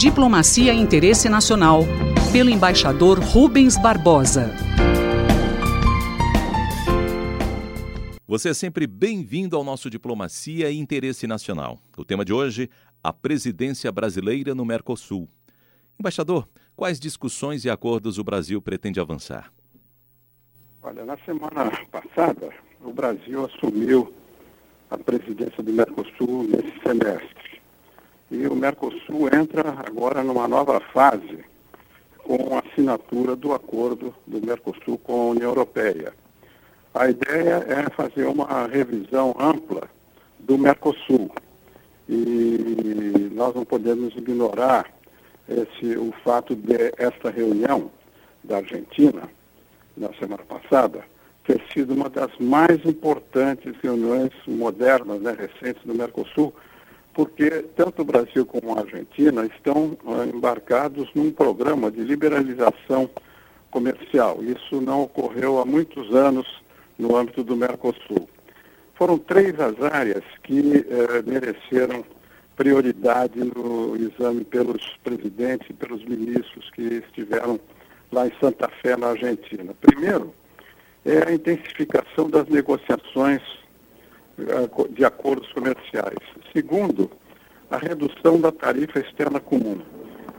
Diplomacia e Interesse Nacional, pelo embaixador Rubens Barbosa. Você é sempre bem-vindo ao nosso Diplomacia e Interesse Nacional. O tema de hoje, a presidência brasileira no Mercosul. Embaixador, quais discussões e acordos o Brasil pretende avançar? Olha, na semana passada, o Brasil assumiu a presidência do Mercosul nesse semestre. E o Mercosul entra agora numa nova fase com a assinatura do acordo do Mercosul com a União Europeia. A ideia é fazer uma revisão ampla do Mercosul. E nós não podemos ignorar esse, o fato de esta reunião da Argentina, na semana passada, ter sido uma das mais importantes reuniões modernas, né, recentes do Mercosul, porque tanto o Brasil como a Argentina estão uh, embarcados num programa de liberalização comercial. Isso não ocorreu há muitos anos no âmbito do Mercosul. Foram três as áreas que uh, mereceram prioridade no exame pelos presidentes e pelos ministros que estiveram lá em Santa Fé, na Argentina. Primeiro, é a intensificação das negociações de acordos comerciais. Segundo, a redução da tarifa externa comum.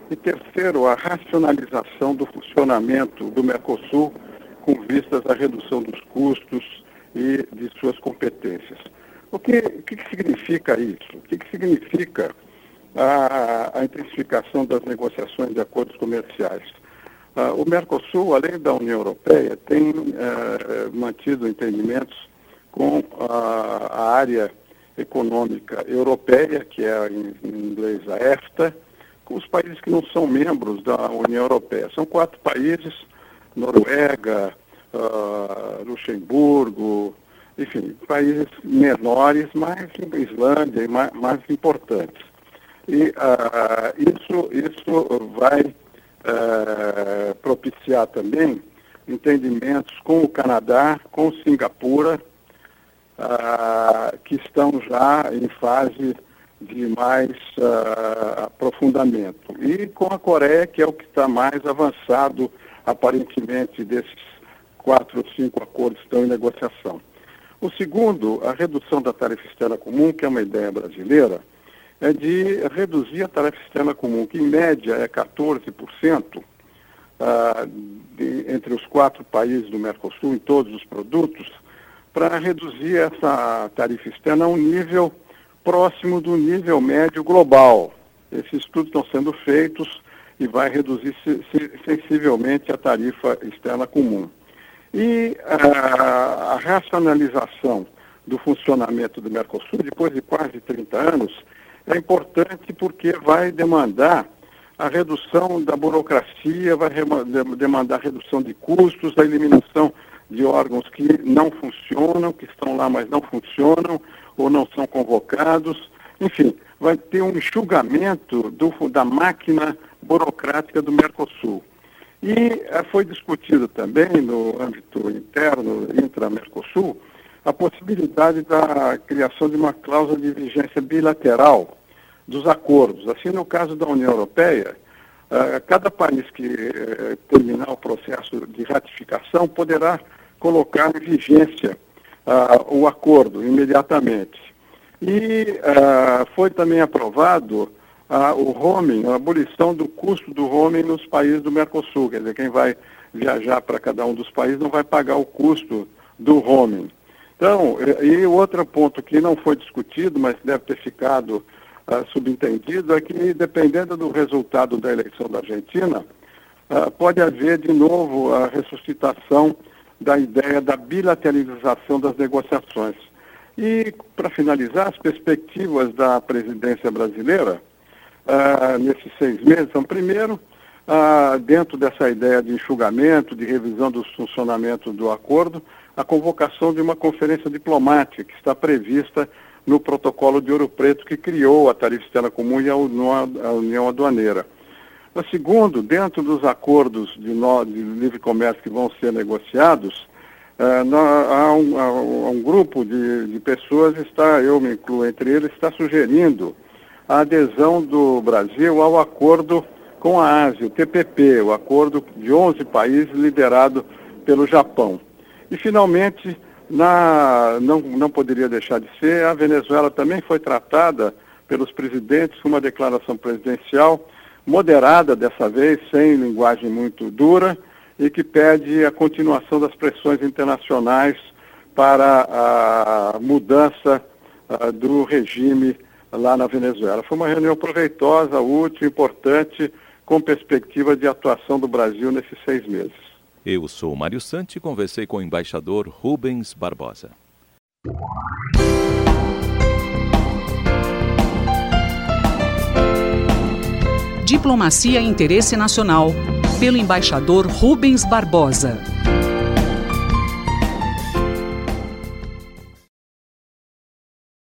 E terceiro, a racionalização do funcionamento do Mercosul com vistas à redução dos custos e de suas competências. O que, o que significa isso? O que, que significa a, a, intensificação das negociações de acordos comerciais? Uh, o Mercosul, além da União Europeia, tem uh, mantido entendimentos com a, a área econômica europeia, que é em, inglês a EFTA, com os países que não são membros da União Europeia. São quatro países, Noruega, uh, Luxemburgo, enfim, países menores, mas Islândia e mais, mais importantes. E uh, isso, isso vai uh, propiciar também entendimentos com o Canadá, com Singapura, uh, que estão já em fase de mais uh, aprofundamento. E com a Coreia, que é o que está mais avançado, aparentemente, desses quatro ou cinco acordos que estão em negociação. O segundo, a redução da tarifa externa comum, que é uma ideia brasileira, é de reduzir a tarifa externa comum, que em média é 14%, uh, de, entre os quatro países do Mercosul, em todos os produtos, para reduzir essa tarifa externa a um nível próximo do nível médio global. Esses estudos estão sendo feitos e vai reduzir sensivelmente a tarifa externa comum. E a, a racionalização do funcionamento do Mercosul, depois de quase 30 anos, é importante porque vai demandar a redução da burocracia, vai demandar a redução de custos, a eliminação de órgãos que não funcionam, que estão lá, mas não funcionam, ou não são convocados. Enfim, vai ter um enxugamento do, da máquina burocrática do Mercosul. E eh, foi discutido também no âmbito interno, intra-Mercosul, a possibilidade da criação de uma cláusula de vigência bilateral dos acordos. Assim, no caso da União Europeia, eh, cada país que eh, terminar o processo de ratificação poderá colocar em vigência uh, o acordo imediatamente. E uh, foi também aprovado uh, o roaming, a abolição do custo do roaming nos países do Mercosul. Quer dizer, quem vai viajar para cada um dos países não vai pagar o custo do roaming. Então, e outro ponto que não foi discutido, mas deve ter ficado uh, subentendido, é que dependendo do resultado da eleição da Argentina, uh, pode haver de novo a ressuscitação da ideia da bilateralização das negociações. E, para finalizar, as perspectivas da presidência brasileira uh, nesses seis meses são, primeiro, dentro dessa ideia de enxugamento, de revisão do funcionamento do acordo, a convocação de uma conferência diplomática que está prevista no protocolo de Ouro Preto que criou a tarifa externa comum e a União Aduaneira. Segundo, dentro dos acordos de, no, de livre comércio que vão ser negociados, Uh, há, um, há, um, grupo de, de, pessoas, está, eu me incluo entre eles, está sugerindo a adesão do Brasil ao acordo com a Ásia, o TPP, o acordo de 11 países liderado pelo Japão. E, finalmente, na, não, não poderia deixar de ser, a Venezuela também foi tratada pelos presidentes com uma declaração presidencial moderada dessa vez, sem linguagem muito dura, e que pede a continuação das pressões internacionais para a mudança do regime lá na Venezuela. Foi uma reunião proveitosa, útil, importante, com perspectiva de atuação do Brasil nesses seis meses. Eu sou Mário Santi e conversei com o embaixador Rubens Barbosa. Diplomacia e Interesse Nacional, pelo embaixador Rubens Barbosa.